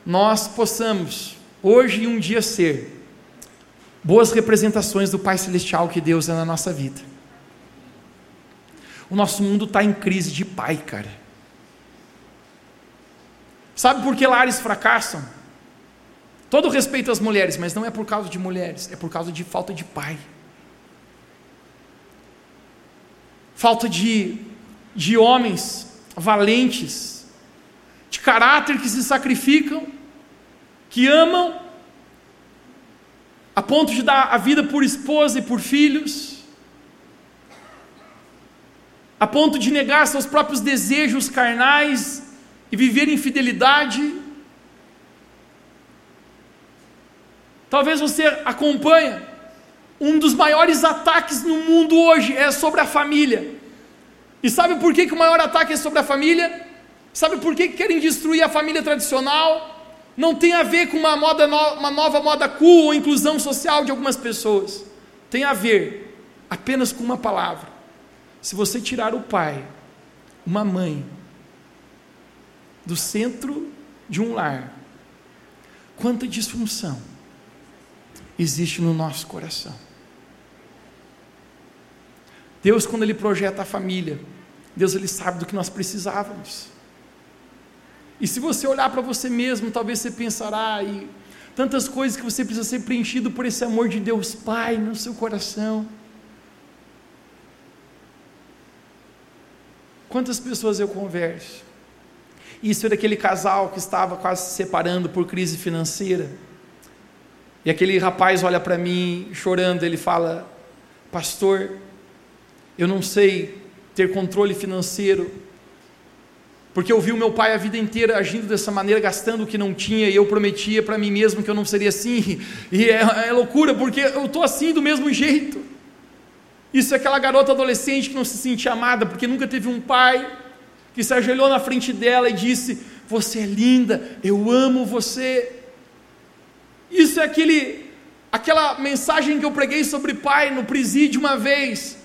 nós possamos, hoje e um dia, ser boas representações do Pai Celestial que Deus é na nossa vida. O nosso mundo está em crise de pai, cara. Sabe por que lares fracassam? Todo respeito às mulheres, mas não é por causa de mulheres, é por causa de falta de pai. Falta de, de homens valentes, de caráter que se sacrificam, que amam, a ponto de dar a vida por esposa e por filhos, a ponto de negar seus próprios desejos carnais e viver em fidelidade Talvez você acompanhe. Um dos maiores ataques no mundo hoje é sobre a família. E sabe por que, que o maior ataque é sobre a família? Sabe por que, que querem destruir a família tradicional? Não tem a ver com uma, moda no, uma nova moda cool ou inclusão social de algumas pessoas. Tem a ver apenas com uma palavra. Se você tirar o pai, uma mãe, do centro de um lar, quanta disfunção existe no nosso coração. Deus, quando Ele projeta a família, Deus ele sabe do que nós precisávamos. E se você olhar para você mesmo, talvez você pensará e tantas coisas que você precisa ser preenchido por esse amor de Deus Pai no seu coração. Quantas pessoas eu converso? Isso era aquele casal que estava quase se separando por crise financeira. E aquele rapaz olha para mim chorando, ele fala: Pastor, eu não sei ter controle financeiro, porque eu vi o meu pai a vida inteira agindo dessa maneira, gastando o que não tinha, e eu prometia para mim mesmo que eu não seria assim, e é, é loucura, porque eu estou assim do mesmo jeito. Isso é aquela garota adolescente que não se sentia amada, porque nunca teve um pai que se ajoelhou na frente dela e disse: Você é linda, eu amo você. Isso é aquele, aquela mensagem que eu preguei sobre pai no presídio uma vez,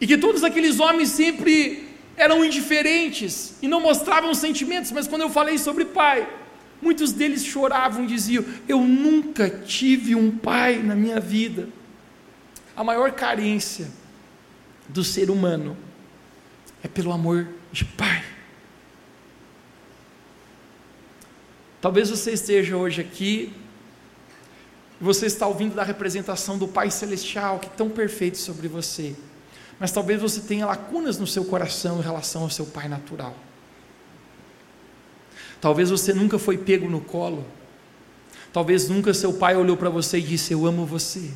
e que todos aqueles homens sempre eram indiferentes e não mostravam sentimentos, mas quando eu falei sobre pai, muitos deles choravam e diziam: Eu nunca tive um pai na minha vida. A maior carência do ser humano é pelo amor de pai. Talvez você esteja hoje aqui, você está ouvindo da representação do Pai Celestial, que é tão perfeito sobre você mas talvez você tenha lacunas no seu coração em relação ao seu pai natural. Talvez você nunca foi pego no colo. Talvez nunca seu pai olhou para você e disse: Eu amo você.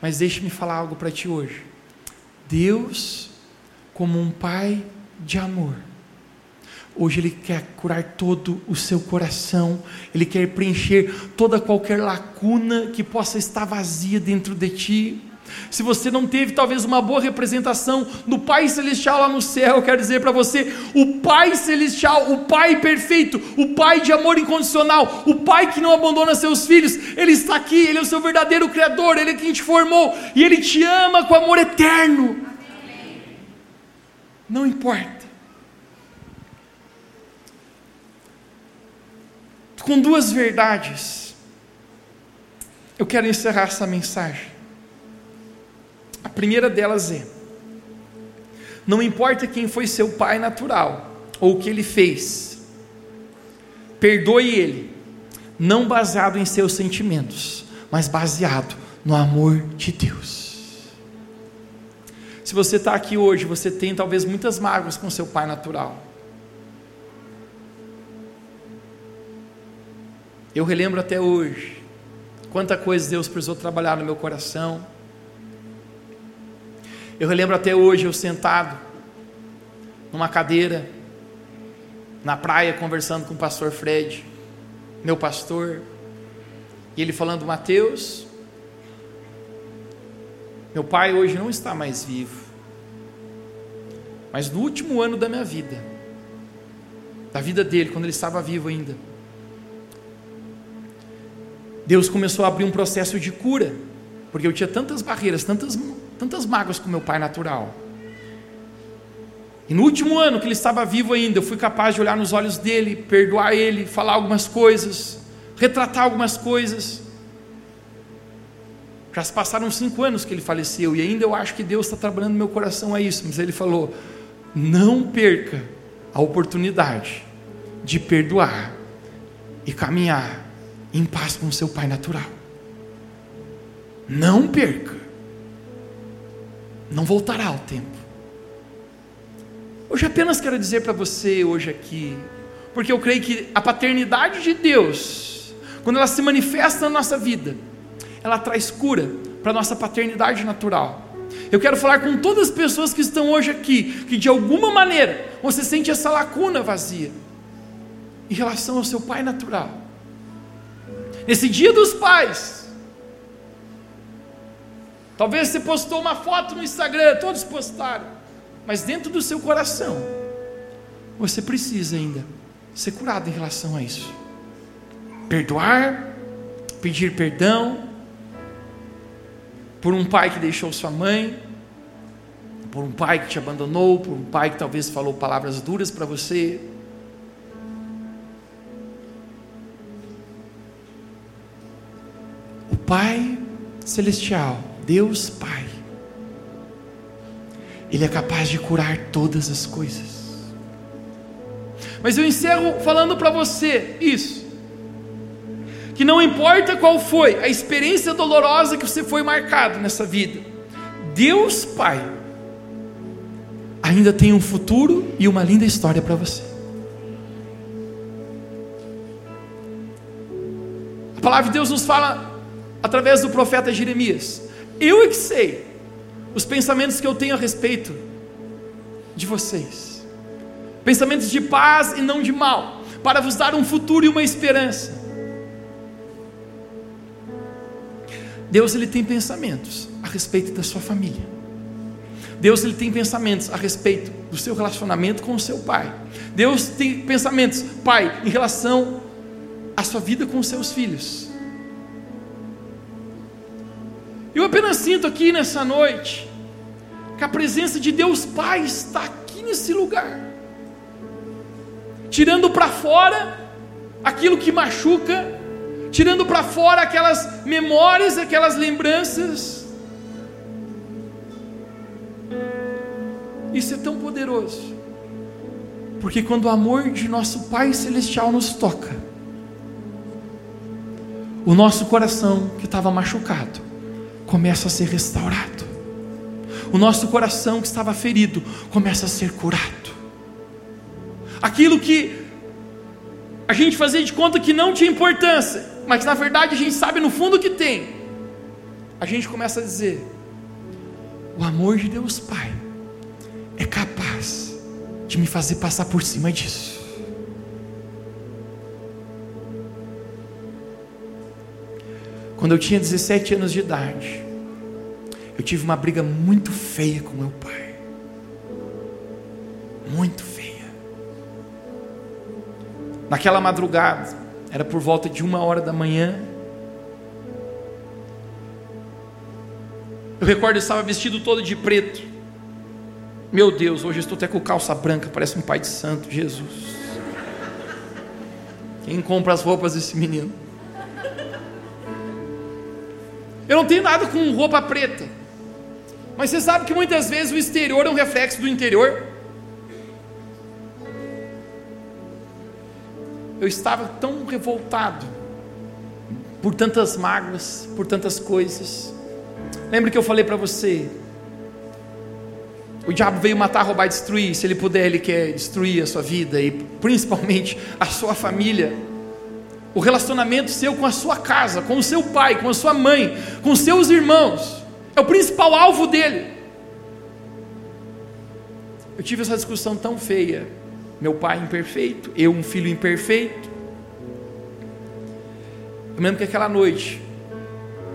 Mas deixe-me falar algo para ti hoje. Deus, como um pai de amor, Hoje Ele quer curar todo o seu coração, Ele quer preencher toda qualquer lacuna que possa estar vazia dentro de ti. Se você não teve talvez uma boa representação do Pai Celestial lá no céu, eu quero dizer para você: o Pai Celestial, o Pai perfeito, o Pai de amor incondicional, o Pai que não abandona seus filhos, Ele está aqui, Ele é o seu verdadeiro Criador, Ele é quem te formou e Ele te ama com amor eterno. Não importa com duas verdades. Eu quero encerrar essa mensagem. A primeira delas é: não importa quem foi seu pai natural ou o que ele fez, perdoe ele, não baseado em seus sentimentos, mas baseado no amor de Deus. Se você está aqui hoje, você tem talvez muitas mágoas com seu pai natural. Eu relembro até hoje quanta coisa Deus precisou trabalhar no meu coração. Eu relembro até hoje eu sentado numa cadeira na praia conversando com o pastor Fred, meu pastor, e ele falando: Mateus, meu pai hoje não está mais vivo, mas no último ano da minha vida, da vida dele, quando ele estava vivo ainda, Deus começou a abrir um processo de cura, porque eu tinha tantas barreiras, tantas, tantas mágoas com meu pai natural. E no último ano que ele estava vivo ainda, eu fui capaz de olhar nos olhos dele, perdoar ele, falar algumas coisas, retratar algumas coisas. Já se passaram cinco anos que ele faleceu e ainda eu acho que Deus está trabalhando meu coração a isso. Mas ele falou: não perca a oportunidade de perdoar e caminhar em paz com seu pai natural. Não perca. Não voltará ao tempo. Hoje apenas quero dizer para você hoje aqui, porque eu creio que a paternidade de Deus, quando ela se manifesta na nossa vida, ela traz cura para a nossa paternidade natural. Eu quero falar com todas as pessoas que estão hoje aqui, que de alguma maneira você sente essa lacuna vazia em relação ao seu pai natural. Nesse dia dos pais. Talvez você postou uma foto no Instagram, todos postaram. Mas dentro do seu coração, você precisa ainda ser curado em relação a isso. Perdoar, pedir perdão por um pai que deixou sua mãe, por um pai que te abandonou, por um pai que talvez falou palavras duras para você, Pai Celestial, Deus Pai, Ele é capaz de curar todas as coisas. Mas eu encerro falando para você isso. Que não importa qual foi a experiência dolorosa que você foi marcado nessa vida, Deus Pai ainda tem um futuro e uma linda história para você. A palavra de Deus nos fala através do profeta Jeremias: Eu é que sei os pensamentos que eu tenho a respeito de vocês, pensamentos de paz e não de mal, para vos dar um futuro e uma esperança. Deus ele tem pensamentos a respeito da sua família. Deus ele tem pensamentos a respeito do seu relacionamento com o seu pai. Deus tem pensamentos, pai, em relação à sua vida com os seus filhos. Eu apenas sinto aqui nessa noite que a presença de Deus Pai está aqui nesse lugar, tirando para fora aquilo que machuca, tirando para fora aquelas memórias, aquelas lembranças Isso é tão poderoso. Porque quando o amor de nosso Pai Celestial nos toca, o nosso coração que estava machucado começa a ser restaurado. O nosso coração que estava ferido começa a ser curado. Aquilo que a gente fazia de conta que não tinha importância, mas na verdade a gente sabe no fundo que tem. A gente começa a dizer: o amor de Deus Pai é capaz de me fazer passar por cima disso. Quando eu tinha 17 anos de idade, eu tive uma briga muito feia com meu pai. Muito feia. Naquela madrugada, era por volta de uma hora da manhã. Eu recordo, eu estava vestido todo de preto. Meu Deus, hoje estou até com calça branca, parece um pai de santo, Jesus. Quem compra as roupas desse menino? Eu não tenho nada com roupa preta. Mas você sabe que muitas vezes o exterior é um reflexo do interior? Eu estava tão revoltado por tantas mágoas, por tantas coisas. Lembra que eu falei para você o diabo veio matar, roubar destruir. Se ele puder, ele quer destruir a sua vida e principalmente a sua família. O relacionamento seu com a sua casa, com o seu pai, com a sua mãe, com seus irmãos. É o principal alvo dele. Eu tive essa discussão tão feia. Meu pai imperfeito, eu um filho imperfeito. Eu lembro que aquela noite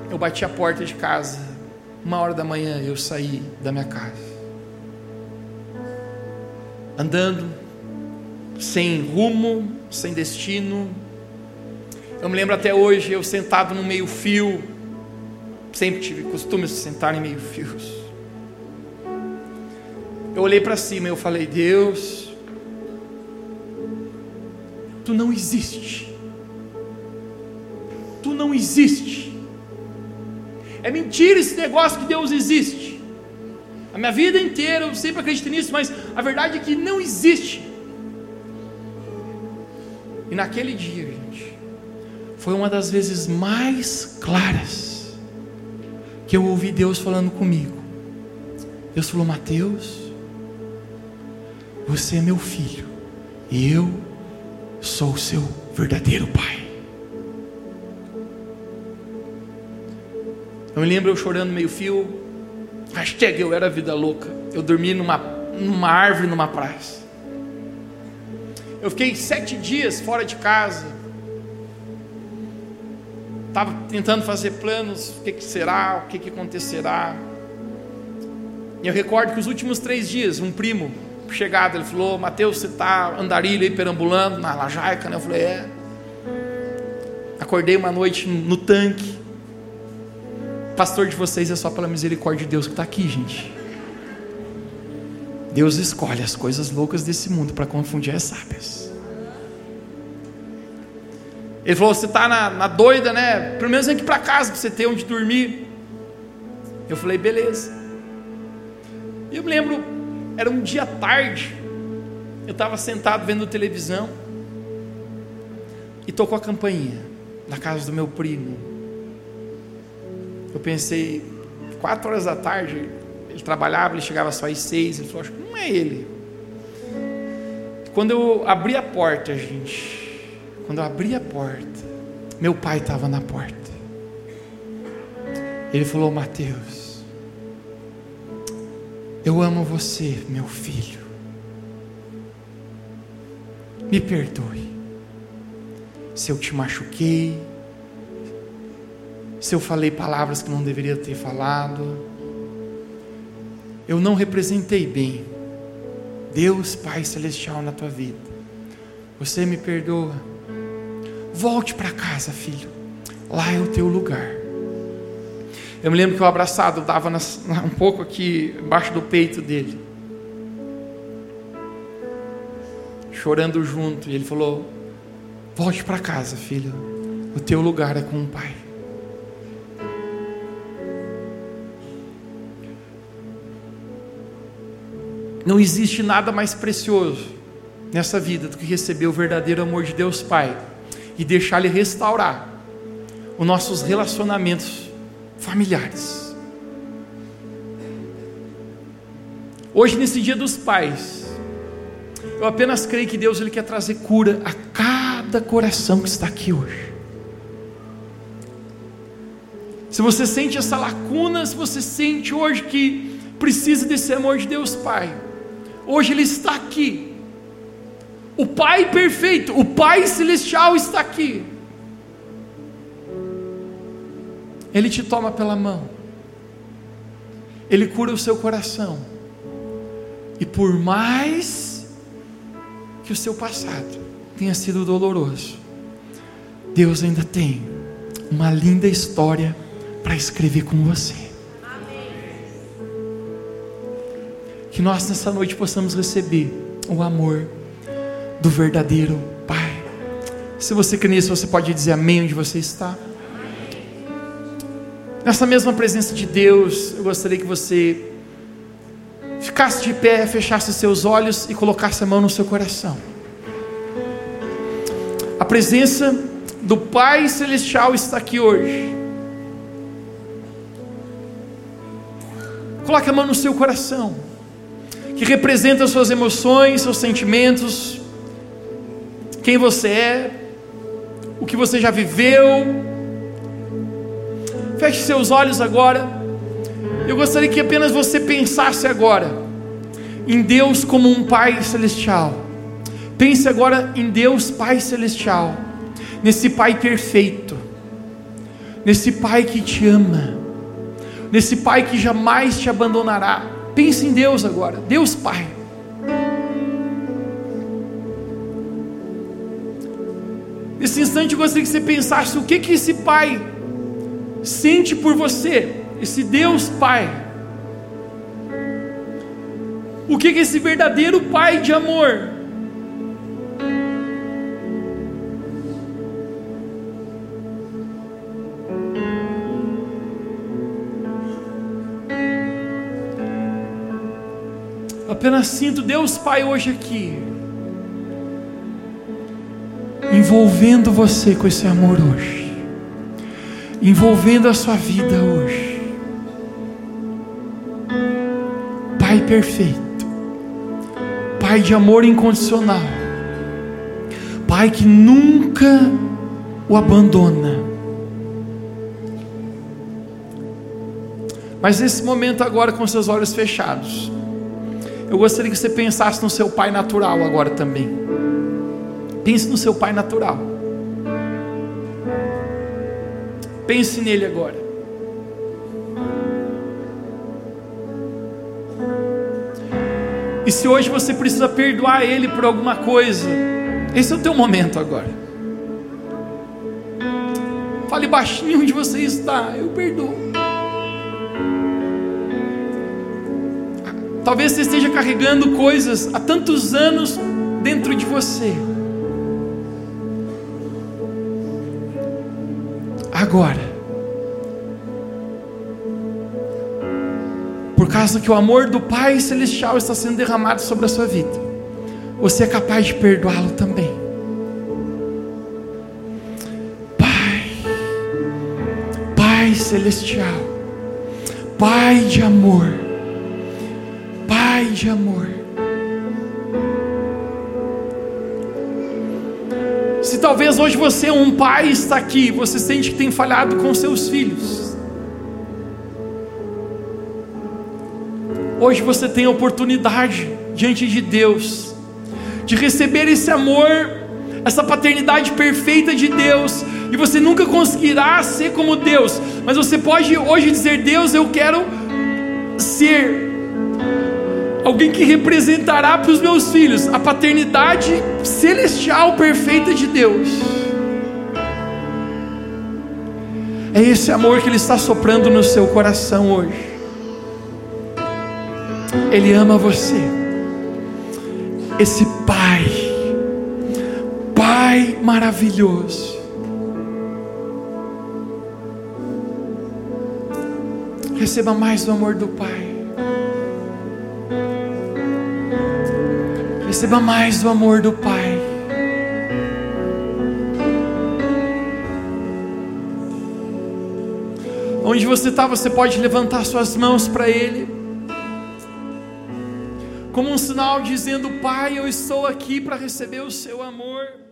eu bati a porta de casa, uma hora da manhã eu saí da minha casa andando, sem rumo, sem destino. Eu me lembro até hoje, eu sentado no meio-fio, sempre tive costume de sentar em meio-fios. Eu olhei para cima e eu falei: Deus, tu não existe. Tu não existe. É mentira esse negócio que Deus existe. A minha vida inteira eu sempre acreditei nisso, mas a verdade é que não existe. E naquele dia, gente, foi uma das vezes mais claras que eu ouvi Deus falando comigo. Deus falou: Mateus, você é meu filho, e eu sou o seu verdadeiro pai. Eu me lembro eu chorando meio fio, Hashtag eu era vida louca. Eu dormi numa, numa árvore numa praça. Eu fiquei sete dias fora de casa. Estava tentando fazer planos, o que, que será, o que, que acontecerá. E eu recordo que os últimos três dias, um primo chegado, ele falou, Mateus, você está andarilho aí, perambulando na lajaica, né? Eu falei, é. Acordei uma noite no tanque, pastor de vocês é só pela misericórdia de Deus que está aqui, gente. Deus escolhe as coisas loucas desse mundo para confundir as sábias. Ele falou: Você está na, na, doida, né? Pelo menos vem aqui para casa para você ter onde dormir. Eu falei: Beleza. Eu me lembro, era um dia tarde, eu estava sentado vendo televisão e tocou a campainha na casa do meu primo. Eu pensei, quatro horas da tarde, ele trabalhava, ele chegava só às seis, ele falou, acho que não é ele. Quando eu abri a porta, gente, quando eu abri a porta, meu pai estava na porta. Ele falou: Mateus, eu amo você, meu filho. Me perdoe se eu te machuquei, se eu falei palavras que não deveria ter falado. Eu não representei bem Deus Pai Celestial na tua vida. Você me perdoa. Volte para casa, filho. Lá é o teu lugar. Eu me lembro que o abraçado dava um pouco aqui embaixo do peito dele. Chorando junto. E ele falou: Volte para casa, filho. O teu lugar é com o Pai. Não existe nada mais precioso nessa vida do que receber o verdadeiro amor de Deus Pai e deixar Ele restaurar os nossos relacionamentos familiares. Hoje, nesse Dia dos Pais, eu apenas creio que Deus ele quer trazer cura a cada coração que está aqui hoje. Se você sente essa lacuna, se você sente hoje que precisa desse amor de Deus Pai, hoje Ele está aqui. O Pai perfeito, o Pai celestial está aqui. Ele te toma pela mão, Ele cura o seu coração, e por mais que o seu passado tenha sido doloroso, Deus ainda tem uma linda história para escrever com você. Que nós nessa noite possamos receber o amor do verdadeiro Pai. Se você crê nisso, você pode dizer amém onde você está. Nessa mesma presença de Deus, eu gostaria que você ficasse de pé, fechasse seus olhos e colocasse a mão no seu coração. A presença do Pai Celestial está aqui hoje. Coloque a mão no seu coração, que representa suas emoções, seus sentimentos, quem você é, o que você já viveu, Feche seus olhos agora. Eu gostaria que apenas você pensasse agora em Deus como um Pai celestial. Pense agora em Deus Pai celestial, nesse Pai perfeito, nesse Pai que te ama, nesse Pai que jamais te abandonará. Pense em Deus agora, Deus Pai. Nesse instante eu gostaria que você pensasse o que que esse Pai sente por você, esse Deus Pai. O que é esse verdadeiro Pai de amor? Apenas sinto Deus Pai hoje aqui, envolvendo você com esse amor hoje envolvendo a sua vida hoje. Pai perfeito, Pai de amor incondicional, Pai que nunca o abandona. Mas nesse momento agora com seus olhos fechados, eu gostaria que você pensasse no seu pai natural agora também. Pense no seu pai natural. Pense nele agora. E se hoje você precisa perdoar ele por alguma coisa, esse é o teu momento agora. Fale baixinho onde você está, eu perdoo. Talvez você esteja carregando coisas há tantos anos dentro de você. Agora. Por causa que o amor do Pai Celestial está sendo derramado sobre a sua vida, você é capaz de perdoá-lo também. Pai, Pai Celestial, Pai de amor, Pai de amor. Se talvez hoje você é um pai está aqui, você sente que tem falhado com seus filhos. Hoje você tem a oportunidade diante de Deus de receber esse amor, essa paternidade perfeita de Deus, e você nunca conseguirá ser como Deus, mas você pode hoje dizer: Deus, eu quero ser alguém que representará para os meus filhos a paternidade celestial perfeita de Deus. É esse amor que Ele está soprando no seu coração hoje. Ele ama você. Esse Pai, Pai maravilhoso. Receba mais do amor do Pai. Receba mais do amor do Pai. Onde você está, você pode levantar suas mãos para Ele como um sinal dizendo: Pai, eu estou aqui para receber o seu amor.